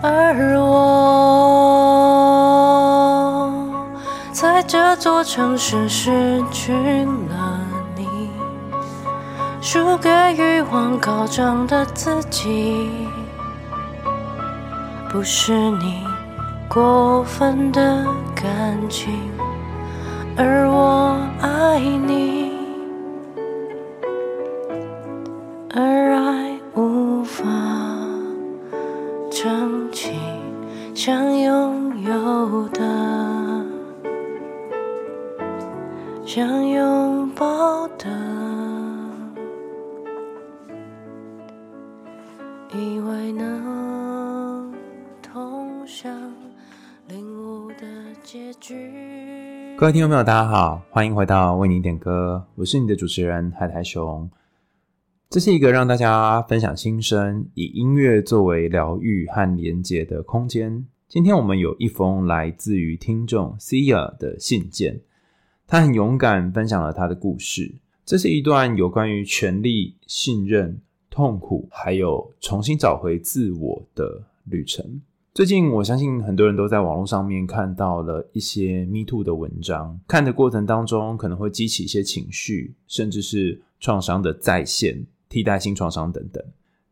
而我在这座城市失去了你，输给欲望高涨的自己，不是你过分的感情，而我爱你。各位听众朋友，大家好，欢迎回到为你点歌，我是你的主持人海苔熊。这是一个让大家分享心声，以音乐作为疗愈和连结的空间。今天我们有一封来自于听众 Sia 的信件。他很勇敢，分享了他的故事。这是一段有关于权力、信任、痛苦，还有重新找回自我的旅程。最近，我相信很多人都在网络上面看到了一些 Me Too 的文章，看的过程当中可能会激起一些情绪，甚至是创伤的再现、替代性创伤等等。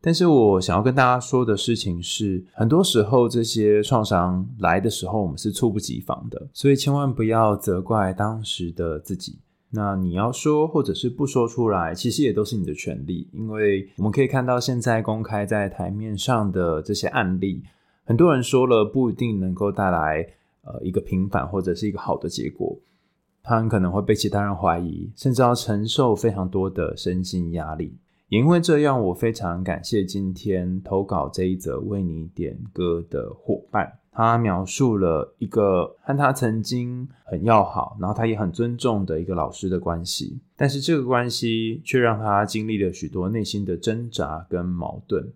但是我想要跟大家说的事情是，很多时候这些创伤来的时候，我们是猝不及防的，所以千万不要责怪当时的自己。那你要说或者是不说出来，其实也都是你的权利，因为我们可以看到现在公开在台面上的这些案例，很多人说了不一定能够带来呃一个平反或者是一个好的结果，他很可能会被其他人怀疑，甚至要承受非常多的身心压力。也因为这样，我非常感谢今天投稿这一则为你点歌的伙伴。他描述了一个和他曾经很要好，然后他也很尊重的一个老师的关系，但是这个关系却让他经历了许多内心的挣扎跟矛盾。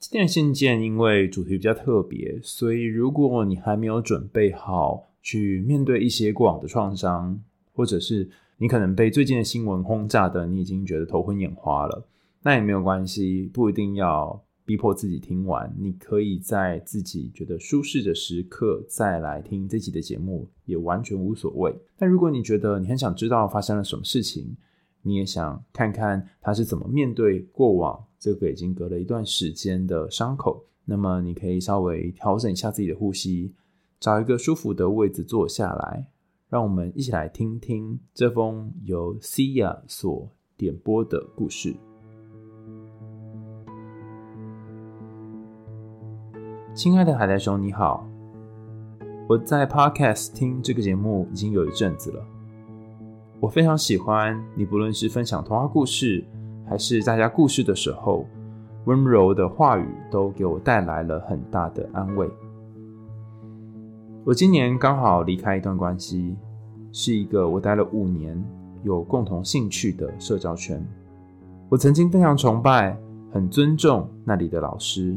今天的信件因为主题比较特别，所以如果你还没有准备好去面对一些过往的创伤，或者是你可能被最近的新闻轰炸的，你已经觉得头昏眼花了。那也没有关系，不一定要逼迫自己听完。你可以在自己觉得舒适的时刻再来听这集的节目，也完全无所谓。但如果你觉得你很想知道发生了什么事情，你也想看看他是怎么面对过往这个已经隔了一段时间的伤口，那么你可以稍微调整一下自己的呼吸，找一个舒服的位置坐下来。让我们一起来听听这封由 Sia 所点播的故事。亲爱的海苔熊，你好，我在 Podcast 听这个节目已经有一阵子了。我非常喜欢你，不论是分享童话故事，还是大家故事的时候，温柔的话语都给我带来了很大的安慰。我今年刚好离开一段关系，是一个我待了五年、有共同兴趣的社交圈。我曾经非常崇拜、很尊重那里的老师，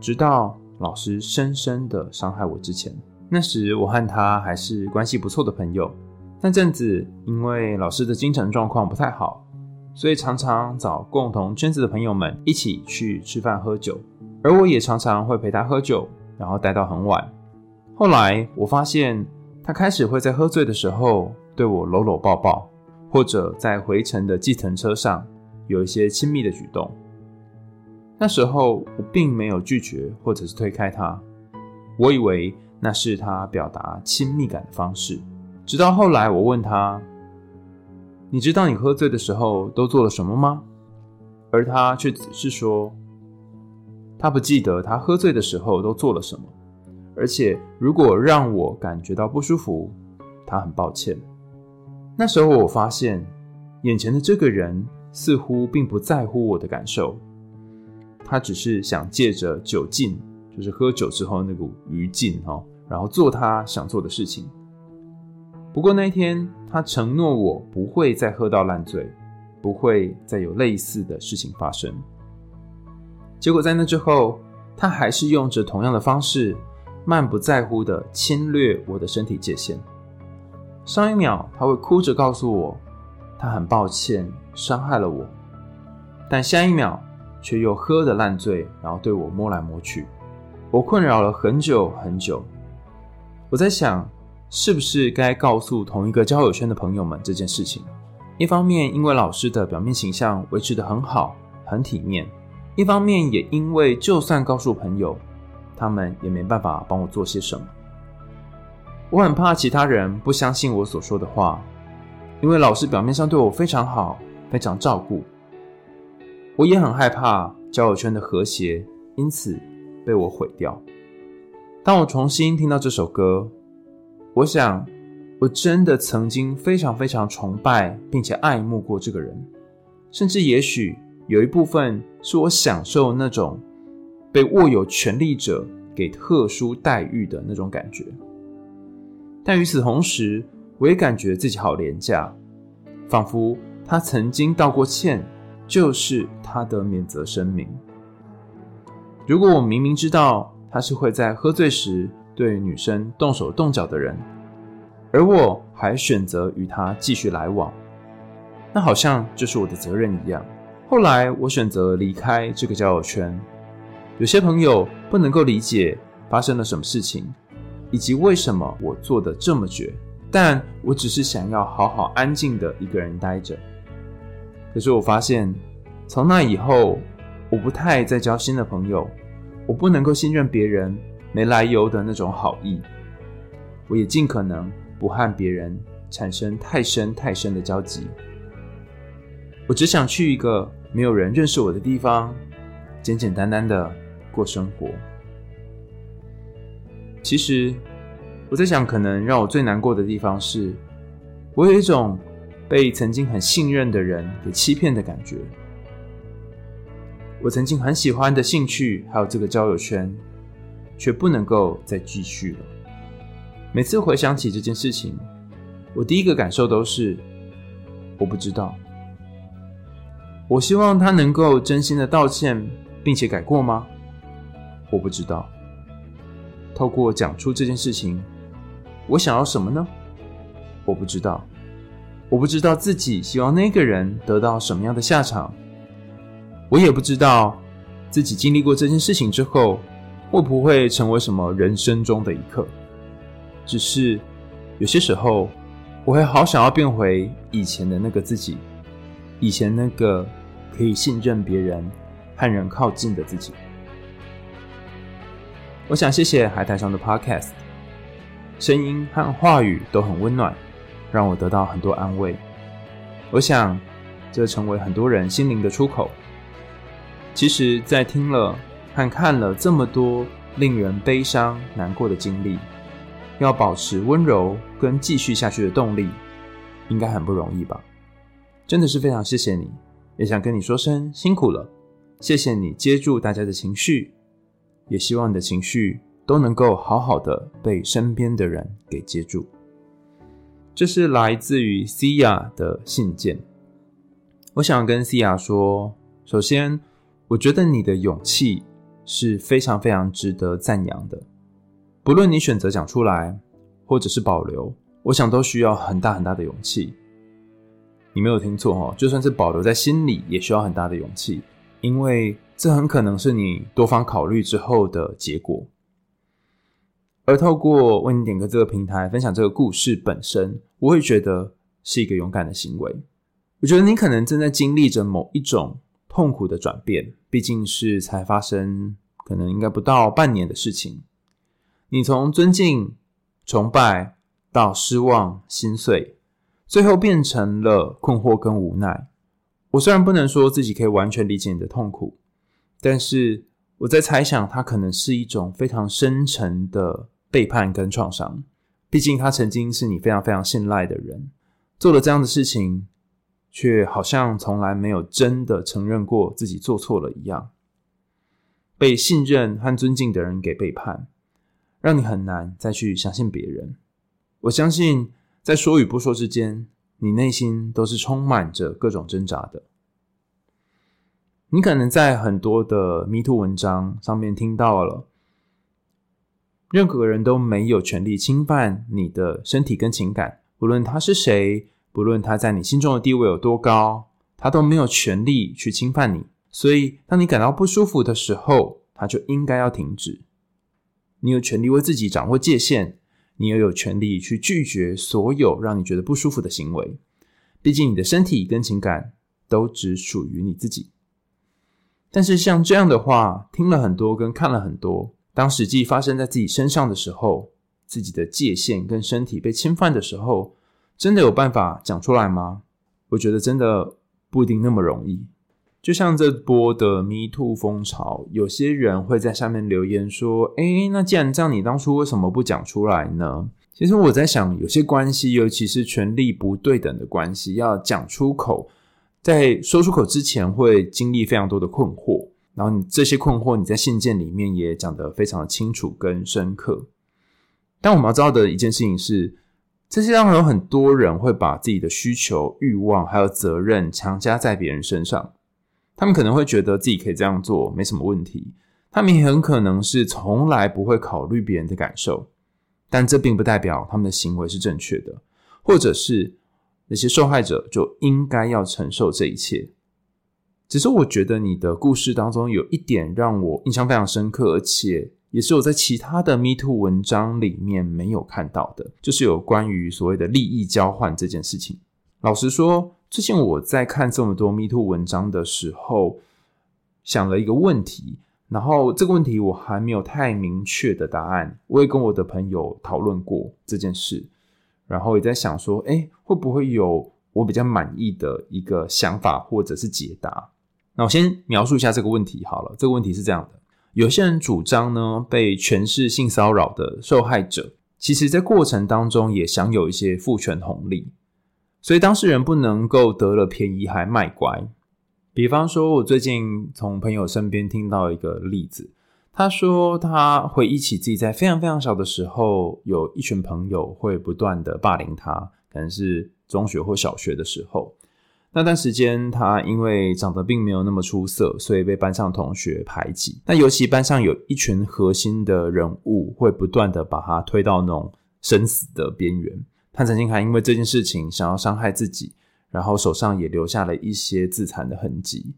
直到老师深深的伤害我之前。那时我和他还是关系不错的朋友。那阵子因为老师的精神状况不太好，所以常常找共同圈子的朋友们一起去吃饭喝酒，而我也常常会陪他喝酒，然后待到很晚。后来我发现，他开始会在喝醉的时候对我搂搂抱抱，或者在回程的计程车上有一些亲密的举动。那时候我并没有拒绝或者是推开他，我以为那是他表达亲密感的方式。直到后来我问他：“你知道你喝醉的时候都做了什么吗？”而他却只是说：“他不记得他喝醉的时候都做了什么。”而且，如果让我感觉到不舒服，他很抱歉。那时候我发现，眼前的这个人似乎并不在乎我的感受，他只是想借着酒劲，就是喝酒之后那股余劲哈，然后做他想做的事情。不过那一天，他承诺我不会再喝到烂醉，不会再有类似的事情发生。结果在那之后，他还是用着同样的方式。漫不在乎地侵略我的身体界限。上一秒他会哭着告诉我，他很抱歉伤害了我，但下一秒却又喝得烂醉，然后对我摸来摸去。我困扰了很久很久。我在想，是不是该告诉同一个交友圈的朋友们这件事情？一方面，因为老师的表面形象维持得很好，很体面；一方面，也因为就算告诉朋友，他们也没办法帮我做些什么。我很怕其他人不相信我所说的话，因为老师表面上对我非常好，非常照顾。我也很害怕交友圈的和谐因此被我毁掉。当我重新听到这首歌，我想，我真的曾经非常非常崇拜并且爱慕过这个人，甚至也许有一部分是我享受那种被握有权力者给特殊待遇的那种感觉。但与此同时，我也感觉自己好廉价，仿佛他曾经道过歉，就是他的免责声明。如果我明明知道他是会在喝醉时对女生动手动脚的人，而我还选择与他继续来往，那好像就是我的责任一样。后来我选择离开这个交友圈，有些朋友不能够理解发生了什么事情。以及为什么我做的这么绝？但我只是想要好好安静的一个人待着。可是我发现，从那以后，我不太再交新的朋友，我不能够信任别人没来由的那种好意。我也尽可能不和别人产生太深太深的交集。我只想去一个没有人认识我的地方，简简单单的过生活。其实，我在想，可能让我最难过的地方是，我有一种被曾经很信任的人给欺骗的感觉。我曾经很喜欢的兴趣，还有这个交友圈，却不能够再继续了。每次回想起这件事情，我第一个感受都是，我不知道。我希望他能够真心的道歉，并且改过吗？我不知道。透过讲出这件事情，我想要什么呢？我不知道，我不知道自己希望那个人得到什么样的下场，我也不知道自己经历过这件事情之后，会不会成为什么人生中的一刻。只是有些时候，我会好想要变回以前的那个自己，以前那个可以信任别人、和人靠近的自己。我想谢谢海苔上的 Podcast，声音和话语都很温暖，让我得到很多安慰。我想这成为很多人心灵的出口。其实，在听了和看了这么多令人悲伤难过的经历，要保持温柔跟继续下去的动力，应该很不容易吧？真的是非常谢谢你，也想跟你说声辛苦了。谢谢你接住大家的情绪。也希望你的情绪都能够好好的被身边的人给接住。这是来自于 Cia 的信件。我想跟 Cia 说，首先，我觉得你的勇气是非常非常值得赞扬的。不论你选择讲出来，或者是保留，我想都需要很大很大的勇气。你没有听错哦，就算是保留在心里，也需要很大的勇气，因为。这很可能是你多方考虑之后的结果，而透过为你点歌这个平台分享这个故事本身，我会觉得是一个勇敢的行为。我觉得你可能正在经历着某一种痛苦的转变，毕竟是才发生，可能应该不到半年的事情。你从尊敬、崇拜到失望、心碎，最后变成了困惑跟无奈。我虽然不能说自己可以完全理解你的痛苦。但是我在猜想，他可能是一种非常深沉的背叛跟创伤。毕竟他曾经是你非常非常信赖的人，做了这样的事情，却好像从来没有真的承认过自己做错了一样。被信任和尊敬的人给背叛，让你很难再去相信别人。我相信，在说与不说之间，你内心都是充满着各种挣扎的。你可能在很多的迷途文章上面听到了，任何人都没有权利侵犯你的身体跟情感，不论他是谁，不论他在你心中的地位有多高，他都没有权利去侵犯你。所以，当你感到不舒服的时候，他就应该要停止。你有权利为自己掌握界限，你也有权利去拒绝所有让你觉得不舒服的行为。毕竟你的身体跟情感都只属于你自己。但是像这样的话，听了很多跟看了很多，当实际发生在自己身上的时候，自己的界限跟身体被侵犯的时候，真的有办法讲出来吗？我觉得真的不一定那么容易。就像这波的 Me Too 风潮，有些人会在下面留言说：“诶，那既然这样，你当初为什么不讲出来呢？”其实我在想，有些关系，尤其是权力不对等的关系，要讲出口，在说出口之前，会经历非常多的困惑。然后你这些困惑，你在信件里面也讲得非常的清楚跟深刻。但我们要知道的一件事情是，这世界上有很多人会把自己的需求、欲望还有责任强加在别人身上。他们可能会觉得自己可以这样做，没什么问题。他们也很可能是从来不会考虑别人的感受，但这并不代表他们的行为是正确的，或者是那些受害者就应该要承受这一切。只是我觉得你的故事当中有一点让我印象非常深刻，而且也是我在其他的 Me Too 文章里面没有看到的，就是有关于所谓的利益交换这件事情。老实说，最近我在看这么多 Me Too 文章的时候，想了一个问题，然后这个问题我还没有太明确的答案。我也跟我的朋友讨论过这件事，然后也在想说，诶，会不会有我比较满意的一个想法或者是解答？那我先描述一下这个问题好了。这个问题是这样的：有些人主张呢，被权势性骚扰的受害者，其实在过程当中也享有一些父权红利。所以当事人不能够得了便宜还卖乖。比方说，我最近从朋友身边听到一个例子，他说他回忆起自己在非常非常小的时候，有一群朋友会不断的霸凌他，可能是中学或小学的时候。那段时间，他因为长得并没有那么出色，所以被班上同学排挤。那尤其班上有一群核心的人物，会不断的把他推到那种生死的边缘。他曾经还因为这件事情想要伤害自己，然后手上也留下了一些自残的痕迹。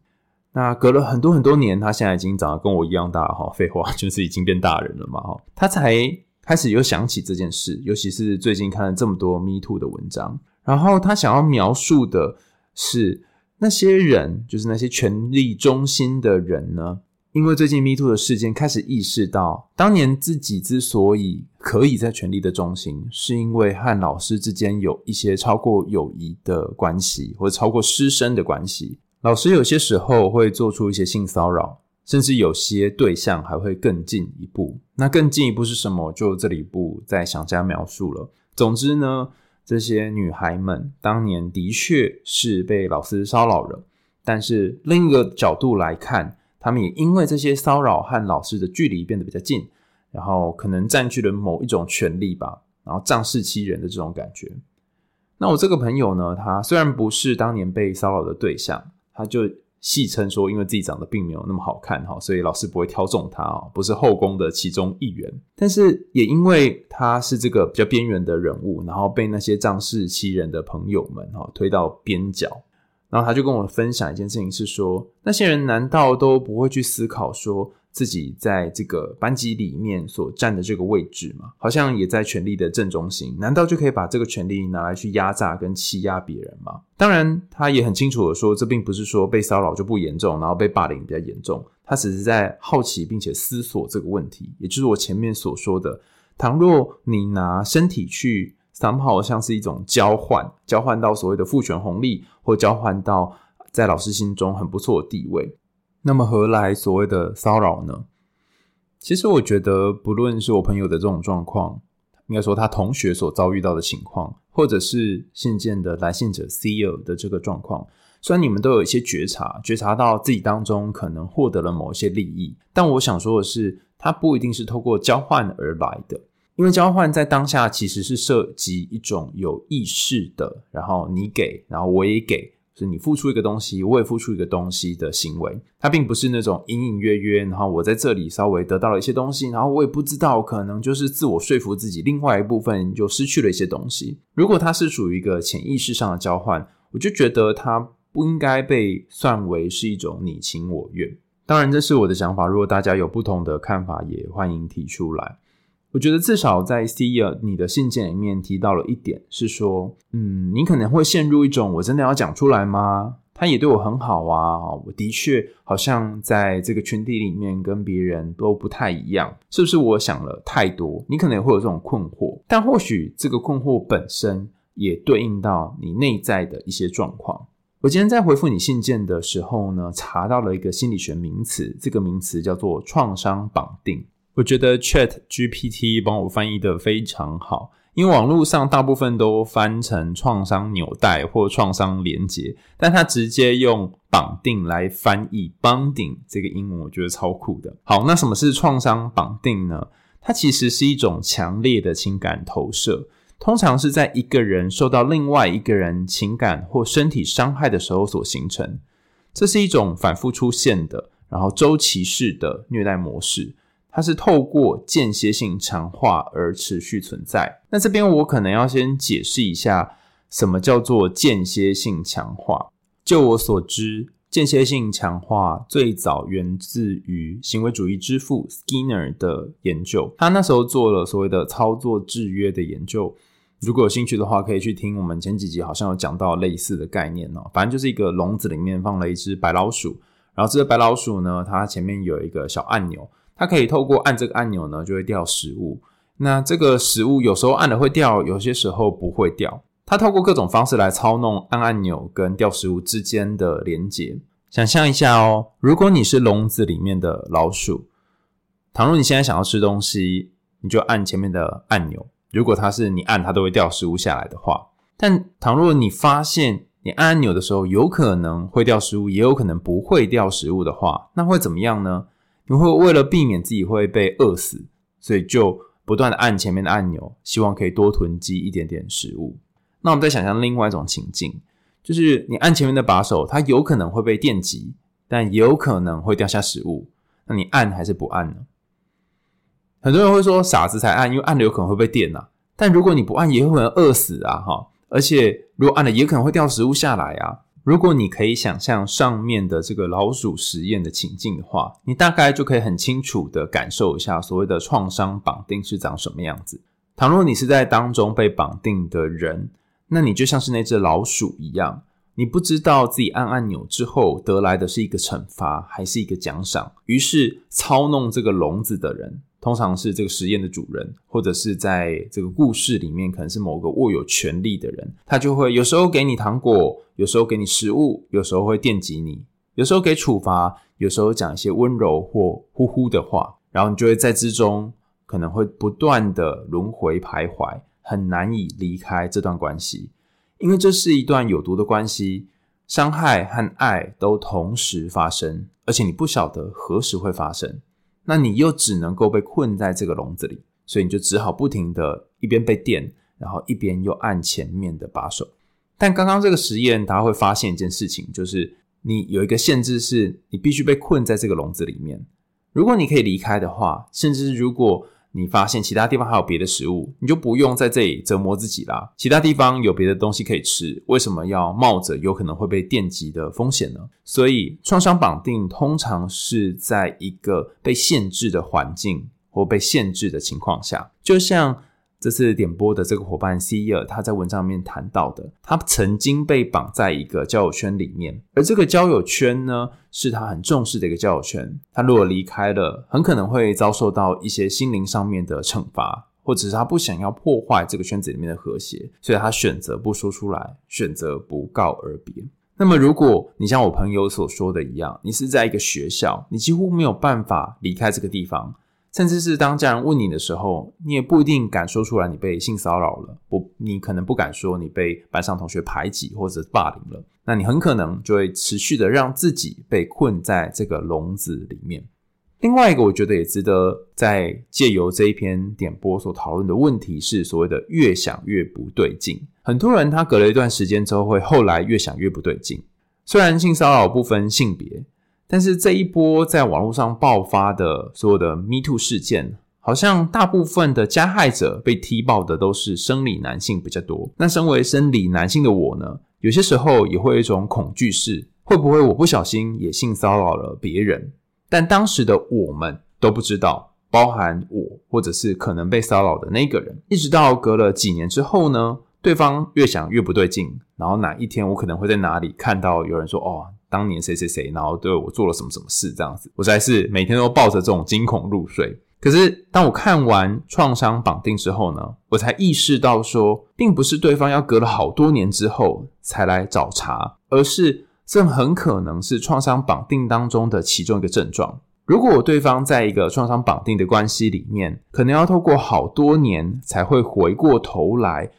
那隔了很多很多年，他现在已经长得跟我一样大哈，废话 就是已经变大人了嘛哈。他才开始又想起这件事，尤其是最近看了这么多 Me Too 的文章，然后他想要描述的是那些人，就是那些权力中心的人呢。因为最近 Me Too 的事件，开始意识到，当年自己之所以可以在权力的中心，是因为和老师之间有一些超过友谊的关系，或者超过师生的关系。老师有些时候会做出一些性骚扰，甚至有些对象还会更进一步。那更进一步是什么？就这里不再详加描述了。总之呢，这些女孩们当年的确是被老师骚扰了，但是另一个角度来看。他们也因为这些骚扰和老师的距离变得比较近，然后可能占据了某一种权利吧，然后仗势欺人的这种感觉。那我这个朋友呢，他虽然不是当年被骚扰的对象，他就戏称说，因为自己长得并没有那么好看哈，所以老师不会挑中他啊，不是后宫的其中一员。但是也因为他是这个比较边缘的人物，然后被那些仗势欺人的朋友们哈推到边角。然后他就跟我分享一件事情，是说那些人难道都不会去思考，说自己在这个班级里面所占的这个位置嘛？好像也在权力的正中心，难道就可以把这个权力拿来去压榨跟欺压别人吗？当然，他也很清楚的说，这并不是说被骚扰就不严重，然后被霸凌比较严重。他只是在好奇并且思索这个问题，也就是我前面所说的，倘若你拿身体去。somehow 像是一种交换，交换到所谓的父权红利，或交换到在老师心中很不错的地位。那么何来所谓的骚扰呢？其实我觉得，不论是我朋友的这种状况，应该说他同学所遭遇到的情况，或者是信件的来信者 Seer 的这个状况，虽然你们都有一些觉察，觉察到自己当中可能获得了某些利益，但我想说的是，它不一定是透过交换而来的。因为交换在当下其实是涉及一种有意识的，然后你给，然后我也给，是你付出一个东西，我也付出一个东西的行为。它并不是那种隐隐约约，然后我在这里稍微得到了一些东西，然后我也不知道，可能就是自我说服自己，另外一部分就失去了一些东西。如果它是属于一个潜意识上的交换，我就觉得它不应该被算为是一种你情我愿。当然，这是我的想法，如果大家有不同的看法，也欢迎提出来。我觉得至少在 Seer 你的信件里面提到了一点，是说，嗯，你可能会陷入一种我真的要讲出来吗？他也对我很好啊，我的确好像在这个群体里面跟别人都不太一样，是不是我想了太多？你可能也会有这种困惑，但或许这个困惑本身也对应到你内在的一些状况。我今天在回复你信件的时候呢，查到了一个心理学名词，这个名词叫做创伤绑定。我觉得 Chat GPT 帮我翻译的非常好，因为网络上大部分都翻成创伤纽带或创伤连结，但它直接用绑定来翻译 bonding 这个英文，我觉得超酷的。好，那什么是创伤绑定呢？它其实是一种强烈的情感投射，通常是在一个人受到另外一个人情感或身体伤害的时候所形成。这是一种反复出现的，然后周期式的虐待模式。它是透过间歇性强化而持续存在。那这边我可能要先解释一下，什么叫做间歇性强化。就我所知，间歇性强化最早源自于行为主义之父 Skinner 的研究。他那时候做了所谓的操作制约的研究。如果有兴趣的话，可以去听我们前几集，好像有讲到类似的概念哦。反正就是一个笼子里面放了一只白老鼠，然后这只白老鼠呢，它前面有一个小按钮。它可以透过按这个按钮呢，就会掉食物。那这个食物有时候按了会掉，有些时候不会掉。它透过各种方式来操弄按按钮跟掉食物之间的连接。想象一下哦，如果你是笼子里面的老鼠，倘若你现在想要吃东西，你就按前面的按钮。如果它是你按它都会掉食物下来的话，但倘若你发现你按按钮的时候有可能会掉食物，也有可能不会掉食物的话，那会怎么样呢？你会为了避免自己会被饿死，所以就不断的按前面的按钮，希望可以多囤积一点点食物。那我们再想象另外一种情境，就是你按前面的把手，它有可能会被电击，但也有可能会掉下食物。那你按还是不按呢？很多人会说傻子才按，因为按了有可能会被电啊。但如果你不按，也有可能饿死啊！哈，而且如果按了，也可能会掉食物下来啊。如果你可以想象上面的这个老鼠实验的情境的话，你大概就可以很清楚的感受一下所谓的创伤绑定是长什么样子。倘若你是在当中被绑定的人，那你就像是那只老鼠一样，你不知道自己按按钮之后得来的是一个惩罚还是一个奖赏，于是操弄这个笼子的人。通常是这个实验的主人，或者是在这个故事里面，可能是某个握有权力的人，他就会有时候给你糖果，有时候给你食物，有时候会惦记你，有时候给处罚，有时候讲一些温柔或呼呼的话，然后你就会在之中可能会不断的轮回徘徊，很难以离开这段关系，因为这是一段有毒的关系，伤害和爱都同时发生，而且你不晓得何时会发生。那你又只能够被困在这个笼子里，所以你就只好不停的一边被电，然后一边又按前面的把手。但刚刚这个实验，大家会发现一件事情，就是你有一个限制，是你必须被困在这个笼子里面。如果你可以离开的话，甚至如果你发现其他地方还有别的食物，你就不用在这里折磨自己啦。其他地方有别的东西可以吃，为什么要冒着有可能会被电击的风险呢？所以，创伤绑定通常是在一个被限制的环境或被限制的情况下，就像。这次点播的这个伙伴 Seer，他在文章里面谈到的，他曾经被绑在一个交友圈里面，而这个交友圈呢，是他很重视的一个交友圈。他如果离开了，很可能会遭受到一些心灵上面的惩罚，或者是他不想要破坏这个圈子里面的和谐，所以他选择不说出来，选择不告而别。那么，如果你像我朋友所说的一样，你是在一个学校，你几乎没有办法离开这个地方。甚至是当家人问你的时候，你也不一定敢说出来你被性骚扰了，不，你可能不敢说你被班上同学排挤或者霸凌了，那你很可能就会持续的让自己被困在这个笼子里面。另外一个，我觉得也值得在借由这一篇点播所讨论的问题是所谓的越想越不对劲。很多人他隔了一段时间之后，会后来越想越不对劲。虽然性骚扰不分性别。但是这一波在网络上爆发的所有的 Me Too 事件，好像大部分的加害者被踢爆的都是生理男性比较多。那身为生理男性的我呢，有些时候也会有一种恐惧，是会不会我不小心也性骚扰了别人？但当时的我们都不知道，包含我或者是可能被骚扰的那个人，一直到隔了几年之后呢，对方越想越不对劲，然后哪一天我可能会在哪里看到有人说哦，当年谁谁谁，然后对我做了什么什么事这样子，我实在是每天都抱着这种惊恐入睡。可是当我看完创伤绑定之后呢，我才意识到说，并不是对方要隔了好多年之后才来找茬，而是这很可能是创伤绑定当中的其中一个症状。如果对方在一个创伤绑定的关系里面，可能要透过好多年才会回过头来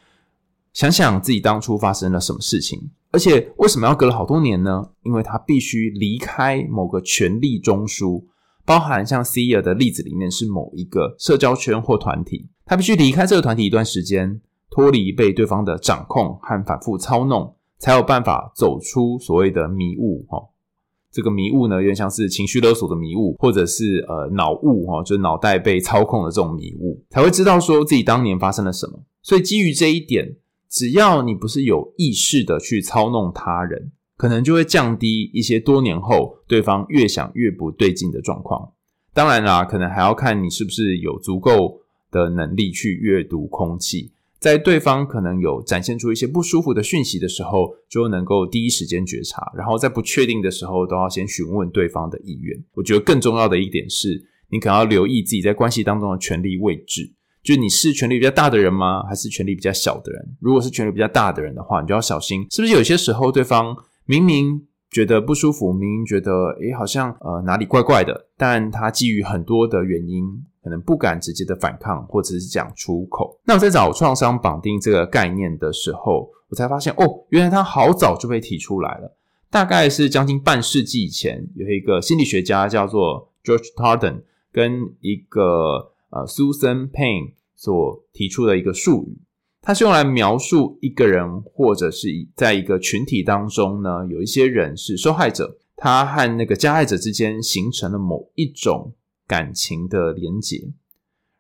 想想自己当初发生了什么事情，而且为什么要隔了好多年呢？因为他必须离开某个权力中枢。包含像 C E O 的例子里面是某一个社交圈或团体，他必须离开这个团体一段时间，脱离被对方的掌控和反复操弄，才有办法走出所谓的迷雾。哈，这个迷雾呢，有点像是情绪勒索的迷雾，或者是呃脑雾哈，就是脑袋被操控的这种迷雾，才会知道说自己当年发生了什么。所以基于这一点，只要你不是有意识的去操弄他人。可能就会降低一些多年后对方越想越不对劲的状况。当然啦，可能还要看你是不是有足够的能力去阅读空气，在对方可能有展现出一些不舒服的讯息的时候，就能够第一时间觉察，然后在不确定的时候都要先询问对方的意愿。我觉得更重要的一点是，你可能要留意自己在关系当中的权力位置，就你是权力比较大的人吗？还是权力比较小的人？如果是权力比较大的人的话，你就要小心，是不是有些时候对方。明明觉得不舒服，明明觉得诶好像呃哪里怪怪的，但他基于很多的原因，可能不敢直接的反抗，或者是讲出口。那我在找创伤绑定这个概念的时候，我才发现哦，原来他好早就被提出来了，大概是将近半世纪以前，有一个心理学家叫做 George Tarden，跟一个呃 Susan Payne 所提出的一个术语。它是用来描述一个人，或者是在一个群体当中呢，有一些人是受害者，他和那个加害者之间形成了某一种感情的连结，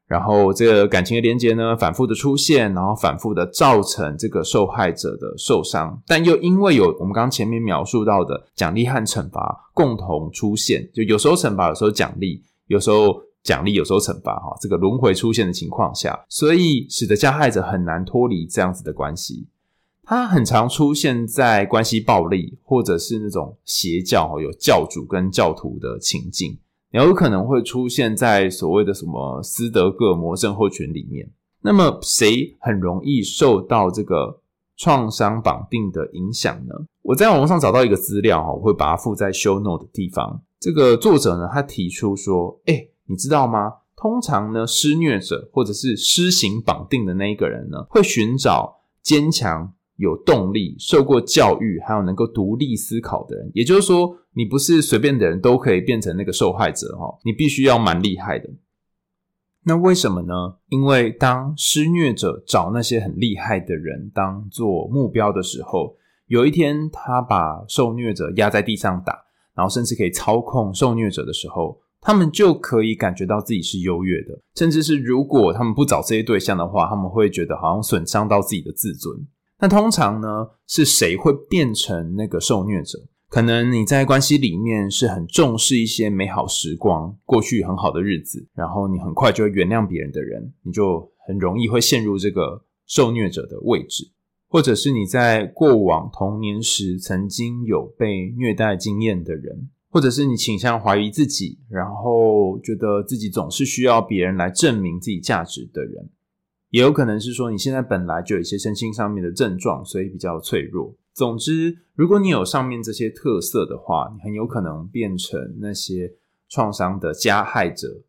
然后这个感情的连结呢，反复的出现，然后反复的造成这个受害者的受伤，但又因为有我们刚前面描述到的奖励和惩罚共同出现，就有时候惩罚，有时候奖励，有时候。奖励有时候惩罚，哈，这个轮回出现的情况下，所以使得加害者很难脱离这样子的关系。他很常出现在关系暴力，或者是那种邪教，有教主跟教徒的情境，也有可能会出现在所谓的什么斯德哥尔摩症候群里面。那么，谁很容易受到这个创伤绑定的影响呢？我在网上找到一个资料，哈，我会把它附在 show note 的地方。这个作者呢，他提出说，诶你知道吗？通常呢，施虐者或者是施行绑定的那一个人呢，会寻找坚强、有动力、受过教育，还有能够独立思考的人。也就是说，你不是随便的人都可以变成那个受害者哈，你必须要蛮厉害的。那为什么呢？因为当施虐者找那些很厉害的人当做目标的时候，有一天他把受虐者压在地上打，然后甚至可以操控受虐者的时候。他们就可以感觉到自己是优越的，甚至是如果他们不找这些对象的话，他们会觉得好像损伤到自己的自尊。那通常呢，是谁会变成那个受虐者？可能你在关系里面是很重视一些美好时光，过去很好的日子，然后你很快就会原谅别人的人，你就很容易会陷入这个受虐者的位置，或者是你在过往童年时曾经有被虐待经验的人。或者是你倾向怀疑自己，然后觉得自己总是需要别人来证明自己价值的人，也有可能是说你现在本来就有一些身心上面的症状，所以比较脆弱。总之，如果你有上面这些特色的话，你很有可能变成那些创伤的加害者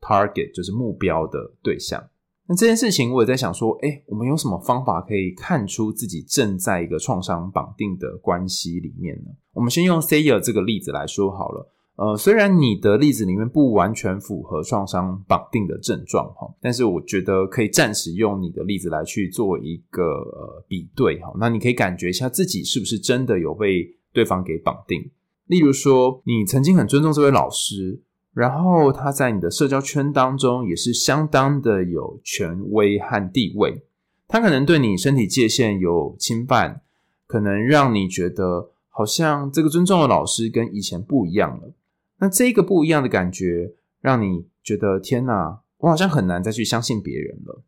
，target 就是目标的对象。那这件事情，我也在想说，诶，我们有什么方法可以看出自己正在一个创伤绑定的关系里面呢？我们先用 Sayer 这个例子来说好了。呃，虽然你的例子里面不完全符合创伤绑定的症状哈，但是我觉得可以暂时用你的例子来去做一个呃比对哈。那你可以感觉一下自己是不是真的有被对方给绑定。例如说，你曾经很尊重这位老师。然后他在你的社交圈当中也是相当的有权威和地位，他可能对你身体界限有侵犯，可能让你觉得好像这个尊重的老师跟以前不一样了。那这个不一样的感觉，让你觉得天哪，我好像很难再去相信别人了。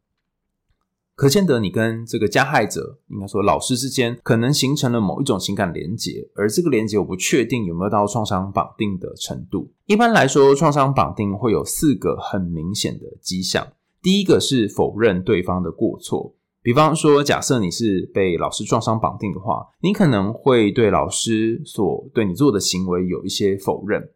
可见得你跟这个加害者，应该说老师之间，可能形成了某一种情感连结，而这个连结我不确定有没有到创伤绑定的程度。一般来说，创伤绑定会有四个很明显的迹象。第一个是否认对方的过错，比方说，假设你是被老师创伤绑定的话，你可能会对老师所对你做的行为有一些否认，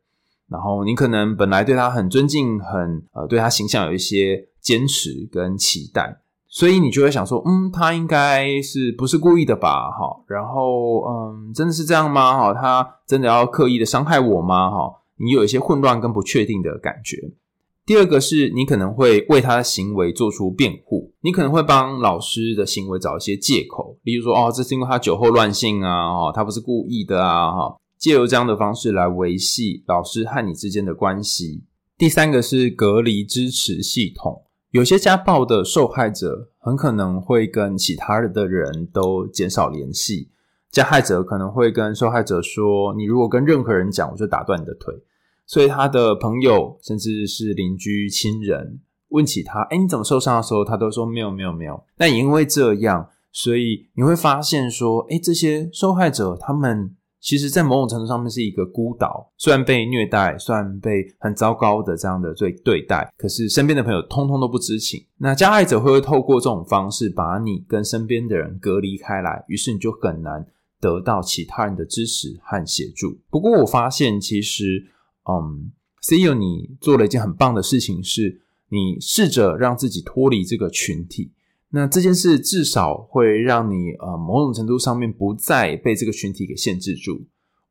然后你可能本来对他很尊敬，很呃对他形象有一些坚持跟期待。所以你就会想说，嗯，他应该是不是故意的吧？哈，然后，嗯，真的是这样吗？哈，他真的要刻意的伤害我吗？哈，你有一些混乱跟不确定的感觉。第二个是你可能会为他的行为做出辩护，你可能会帮老师的行为找一些借口，例如说，哦，这是因为他酒后乱性啊，哈，他不是故意的啊，哈，借由这样的方式来维系老师和你之间的关系。第三个是隔离支持系统。有些家暴的受害者很可能会跟其他的人都减少联系，加害者可能会跟受害者说：“你如果跟任何人讲，我就打断你的腿。”所以他的朋友甚至是邻居、亲人问起他：“诶，你怎么受伤的时候？”他都说：“没有，没有，没有。”但也因为这样，所以你会发现说：“诶，这些受害者他们。”其实，在某种程度上面是一个孤岛，虽然被虐待，虽然被很糟糕的这样的对对待，可是身边的朋友通通都不知情。那加害者会不会透过这种方式把你跟身边的人隔离开来，于是你就很难得到其他人的支持和协助。不过，我发现其实，嗯，CEO 你做了一件很棒的事情，是你试着让自己脱离这个群体。那这件事至少会让你呃某种程度上面不再被这个群体给限制住。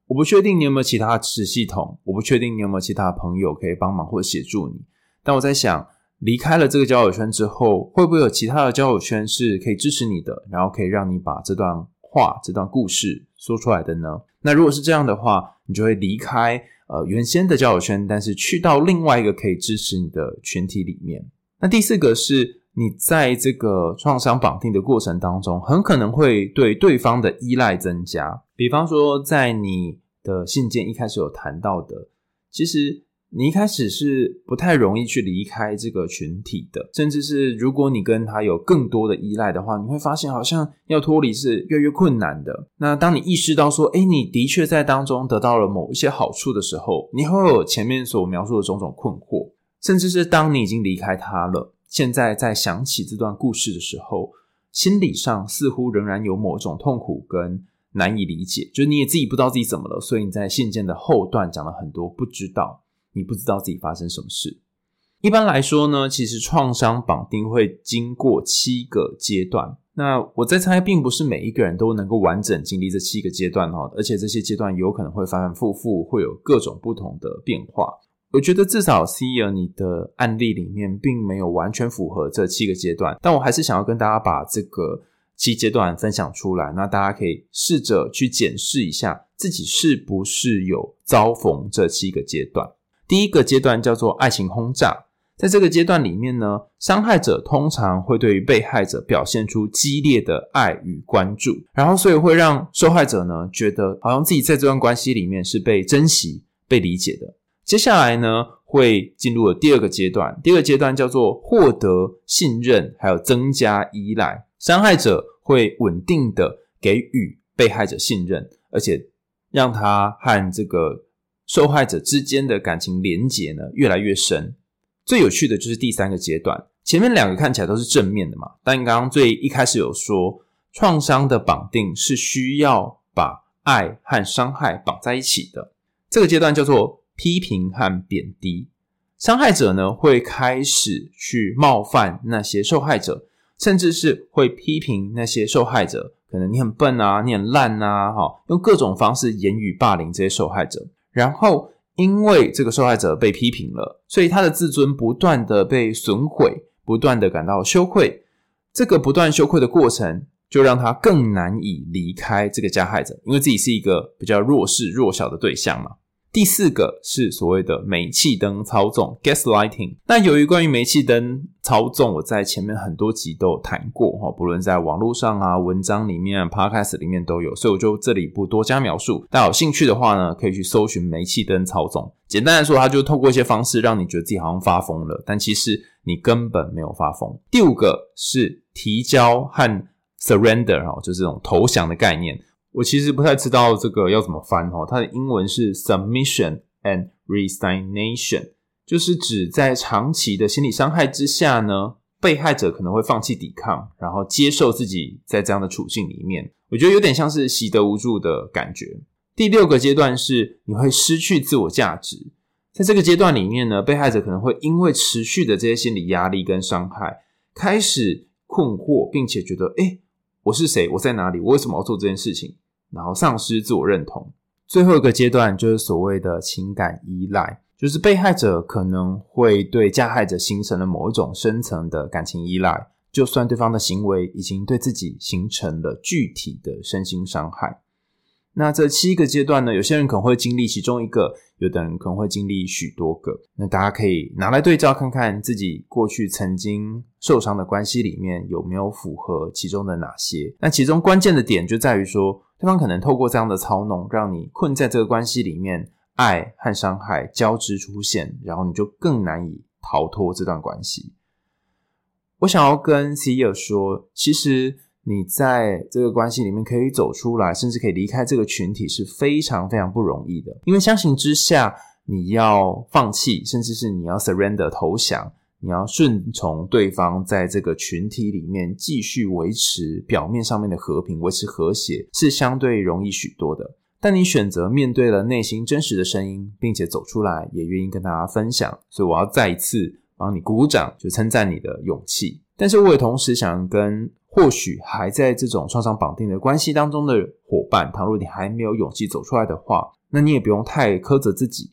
我不确定你有没有其他支持系统，我不确定你有没有其他朋友可以帮忙或者协助你。但我在想，离开了这个交友圈之后，会不会有其他的交友圈是可以支持你的，然后可以让你把这段话、这段故事说出来的呢？那如果是这样的话，你就会离开呃原先的交友圈，但是去到另外一个可以支持你的群体里面。那第四个是。你在这个创伤绑定的过程当中，很可能会对对方的依赖增加。比方说，在你的信件一开始有谈到的，其实你一开始是不太容易去离开这个群体的，甚至是如果你跟他有更多的依赖的话，你会发现好像要脱离是越来越困难的。那当你意识到说，诶，你的确在当中得到了某一些好处的时候，你会有前面所描述的种种困惑，甚至是当你已经离开他了。现在在想起这段故事的时候，心理上似乎仍然有某种痛苦跟难以理解，就是你也自己不知道自己怎么了，所以你在信件的后段讲了很多不知道，你不知道自己发生什么事。一般来说呢，其实创伤绑定会经过七个阶段，那我在猜，并不是每一个人都能够完整经历这七个阶段哈，而且这些阶段有可能会反反复复，会有各种不同的变化。我觉得至少 CEO 你的案例里面并没有完全符合这七个阶段，但我还是想要跟大家把这个七阶段分享出来，那大家可以试着去检视一下自己是不是有遭逢这七个阶段。第一个阶段叫做爱情轰炸，在这个阶段里面呢，伤害者通常会对于被害者表现出激烈的爱与关注，然后所以会让受害者呢觉得好像自己在这段关系里面是被珍惜、被理解的。接下来呢，会进入了第二个阶段。第二个阶段叫做获得信任，还有增加依赖。伤害者会稳定的给予被害者信任，而且让他和这个受害者之间的感情连结呢越来越深。最有趣的就是第三个阶段，前面两个看起来都是正面的嘛，但刚刚最一开始有说，创伤的绑定是需要把爱和伤害绑在一起的。这个阶段叫做。批评和贬低，伤害者呢会开始去冒犯那些受害者，甚至是会批评那些受害者，可能你很笨啊，你很烂啊，哈，用各种方式言语霸凌这些受害者。然后因为这个受害者被批评了，所以他的自尊不断的被损毁，不断的感到羞愧。这个不断羞愧的过程，就让他更难以离开这个加害者，因为自己是一个比较弱势、弱小的对象嘛。第四个是所谓的煤气灯操纵 （gaslighting）。那由于关于煤气灯操纵，我在前面很多集都有谈过哈，不论在网络上啊、文章里面、podcast 里面都有，所以我就这里不多加描述。大家有兴趣的话呢，可以去搜寻煤气灯操纵。简单来说，它就透过一些方式让你觉得自己好像发疯了，但其实你根本没有发疯。第五个是提交和 surrender 哈，就是这种投降的概念。我其实不太知道这个要怎么翻哈，它的英文是 submission and resignation，就是指在长期的心理伤害之下呢，被害者可能会放弃抵抗，然后接受自己在这样的处境里面。我觉得有点像是习得无助的感觉。第六个阶段是你会失去自我价值，在这个阶段里面呢，被害者可能会因为持续的这些心理压力跟伤害，开始困惑，并且觉得，诶，我是谁？我在哪里？我为什么要做这件事情？然后丧失自我认同，最后一个阶段就是所谓的情感依赖，就是被害者可能会对加害者形成了某一种深层的感情依赖，就算对方的行为已经对自己形成了具体的身心伤害。那这七个阶段呢，有些人可能会经历其中一个，有的人可能会经历许多个。那大家可以拿来对照看看自己过去曾经受伤的关系里面有没有符合其中的哪些。那其中关键的点就在于说，对方可能透过这样的操弄，让你困在这个关系里面，爱和伤害交织出现，然后你就更难以逃脱这段关系。我想要跟 C E O 说，其实你在这个关系里面可以走出来，甚至可以离开这个群体，是非常非常不容易的。因为相形之下，你要放弃，甚至是你要 surrender 投降。你要顺从对方，在这个群体里面继续维持表面上面的和平，维持和谐，是相对容易许多的。但你选择面对了内心真实的声音，并且走出来，也愿意跟大家分享，所以我要再一次帮你鼓掌，就称赞你的勇气。但是我也同时想跟或许还在这种创伤绑定的关系当中的伙伴，倘若你还没有勇气走出来的话，那你也不用太苛责自己，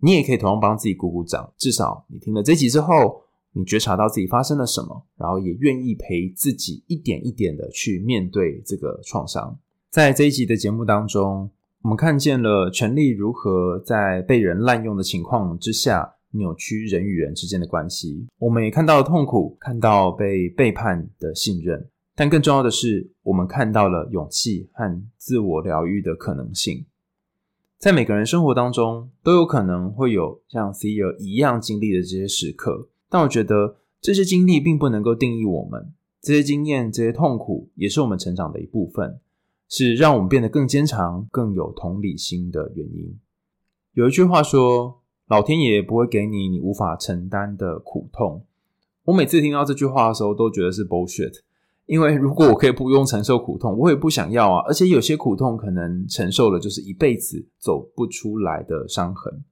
你也可以同样帮自己鼓鼓掌。至少你听了这集之后。你觉察到自己发生了什么，然后也愿意陪自己一点一点的去面对这个创伤。在这一集的节目当中，我们看见了权力如何在被人滥用的情况之下扭曲人与人之间的关系。我们也看到了痛苦，看到被背叛的信任，但更重要的是，我们看到了勇气和自我疗愈的可能性。在每个人生活当中，都有可能会有像 CEO 一样经历的这些时刻。但我觉得这些经历并不能够定义我们，这些经验、这些痛苦也是我们成长的一部分，是让我们变得更坚强、更有同理心的原因。有一句话说：“老天爷不会给你你无法承担的苦痛。”我每次听到这句话的时候，都觉得是 bullshit。因为如果我可以不用承受苦痛，我也不想要啊。而且有些苦痛可能承受了就是一辈子走不出来的伤痕。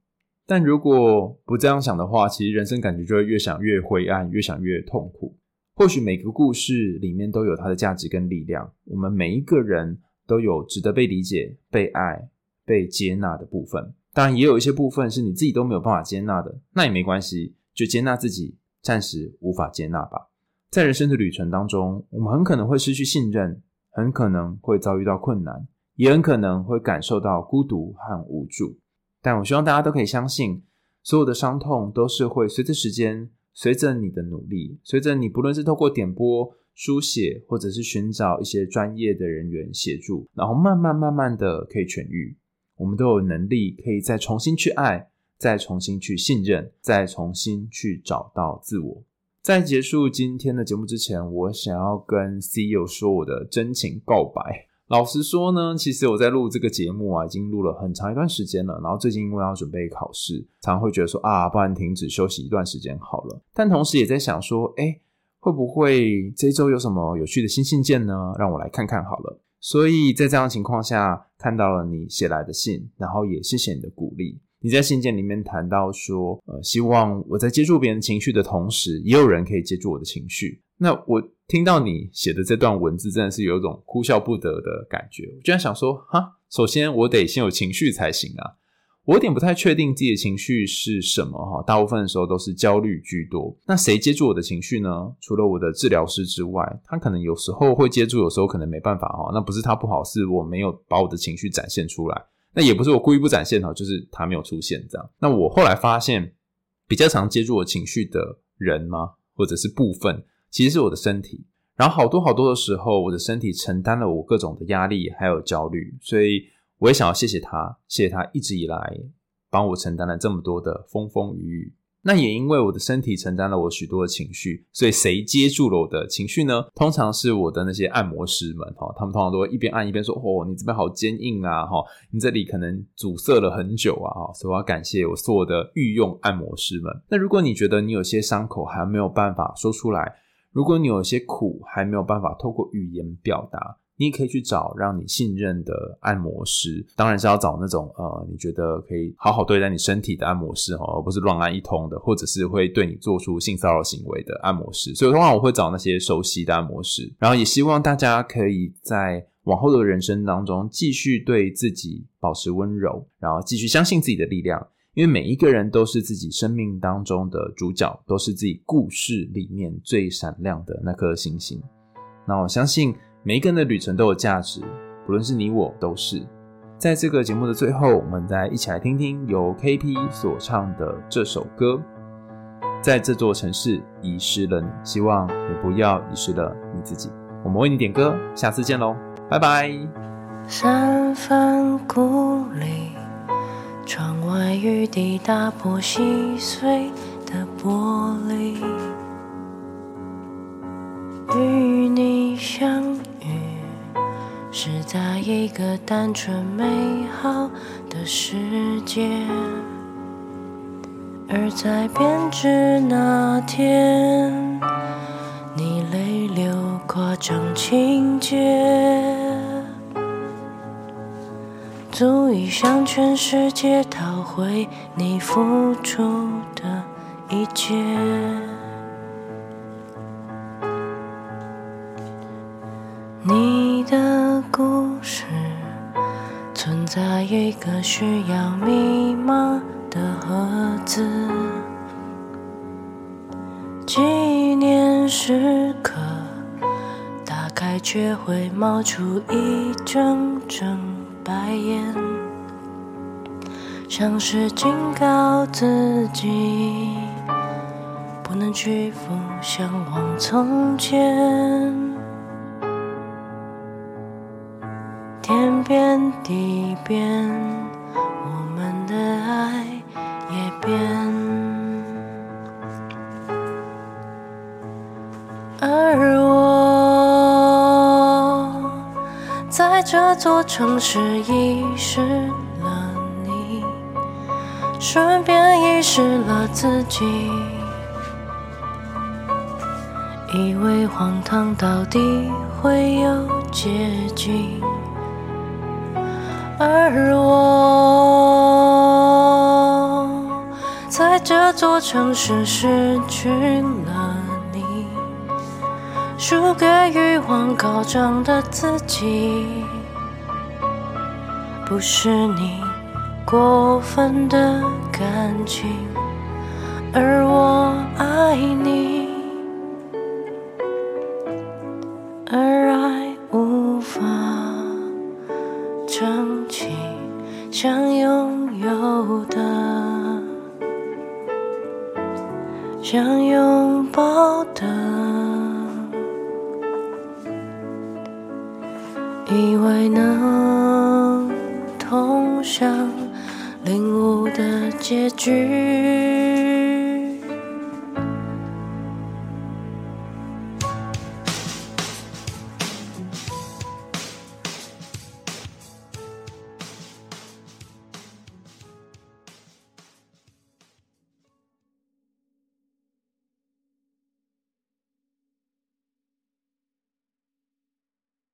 但如果不这样想的话，其实人生感觉就会越想越灰暗，越想越痛苦。或许每个故事里面都有它的价值跟力量，我们每一个人都有值得被理解、被爱、被接纳的部分。当然，也有一些部分是你自己都没有办法接纳的，那也没关系，就接纳自己暂时无法接纳吧。在人生的旅程当中，我们很可能会失去信任，很可能会遭遇到困难，也很可能会感受到孤独和无助。但我希望大家都可以相信，所有的伤痛都是会随着时间，随着你的努力，随着你不论是透过点播、书写，或者是寻找一些专业的人员协助，然后慢慢慢慢的可以痊愈。我们都有能力可以再重新去爱，再重新去信任，再重新去找到自我。在结束今天的节目之前，我想要跟 CEO 说我的真情告白。老实说呢，其实我在录这个节目啊，已经录了很长一段时间了。然后最近因为要准备考试，常常会觉得说啊，不然停止休息一段时间好了。但同时也在想说，诶，会不会这周有什么有趣的新信件呢？让我来看看好了。所以在这样的情况下，看到了你写来的信，然后也谢谢你的鼓励。你在信件里面谈到说，呃，希望我在接住别人情绪的同时，也有人可以接住我的情绪。那我听到你写的这段文字，真的是有一种哭笑不得的感觉。我居然想说，哈，首先我得先有情绪才行啊。我有点不太确定自己的情绪是什么哈，大部分的时候都是焦虑居多。那谁接住我的情绪呢？除了我的治疗师之外，他可能有时候会接住，有时候可能没办法哈。那不是他不好，是我没有把我的情绪展现出来。那也不是我故意不展现哈，就是他没有出现这样。那我后来发现，比较常接触我情绪的人吗，或者是部分，其实是我的身体。然后好多好多的时候，我的身体承担了我各种的压力还有焦虑，所以我也想要谢谢他，谢谢他一直以来帮我承担了这么多的风风雨雨。那也因为我的身体承担了我许多的情绪，所以谁接住了我的情绪呢？通常是我的那些按摩师们哈，他们通常都会一边按一边说：“哦，你这边好坚硬啊，哈，你这里可能阻塞了很久啊，哈。”所以我要感谢我所有的御用按摩师们。那如果你觉得你有些伤口还没有办法说出来，如果你有些苦还没有办法透过语言表达，你也可以去找让你信任的按摩师，当然是要找那种呃，你觉得可以好好对待你身体的按摩师哦，而不是乱按一通的，或者是会对你做出性骚扰行为的按摩师。所以通常我会找那些熟悉的按摩师，然后也希望大家可以在往后的人生当中继续对自己保持温柔，然后继续相信自己的力量，因为每一个人都是自己生命当中的主角，都是自己故事里面最闪亮的那颗星星。那我相信。每一个人的旅程都有价值，不论是你我都是。在这个节目的最后，我们再一起来听听由 KP 所唱的这首歌。在这座城市遗失了你，希望你不要遗失了你自己。我们为你点歌，下次见喽，拜拜。三番故里，窗外雨滴打破细碎的玻璃，与你相。是在一个单纯美好的世界，而在编织那天，你泪流夸张情节，足以向全世界讨回你付出的一切。你一个需要密码的盒子，纪念时刻打开却会冒出一阵阵白烟，像是警告自己不能屈服，向往从前。变，我们的爱也变。而我在这座城市遗失了你，顺便遗失了自己，以为荒唐到底会有结局。而我在这座城市失去了你，输给欲望高涨的自己，不是你过分的感情，而我爱你。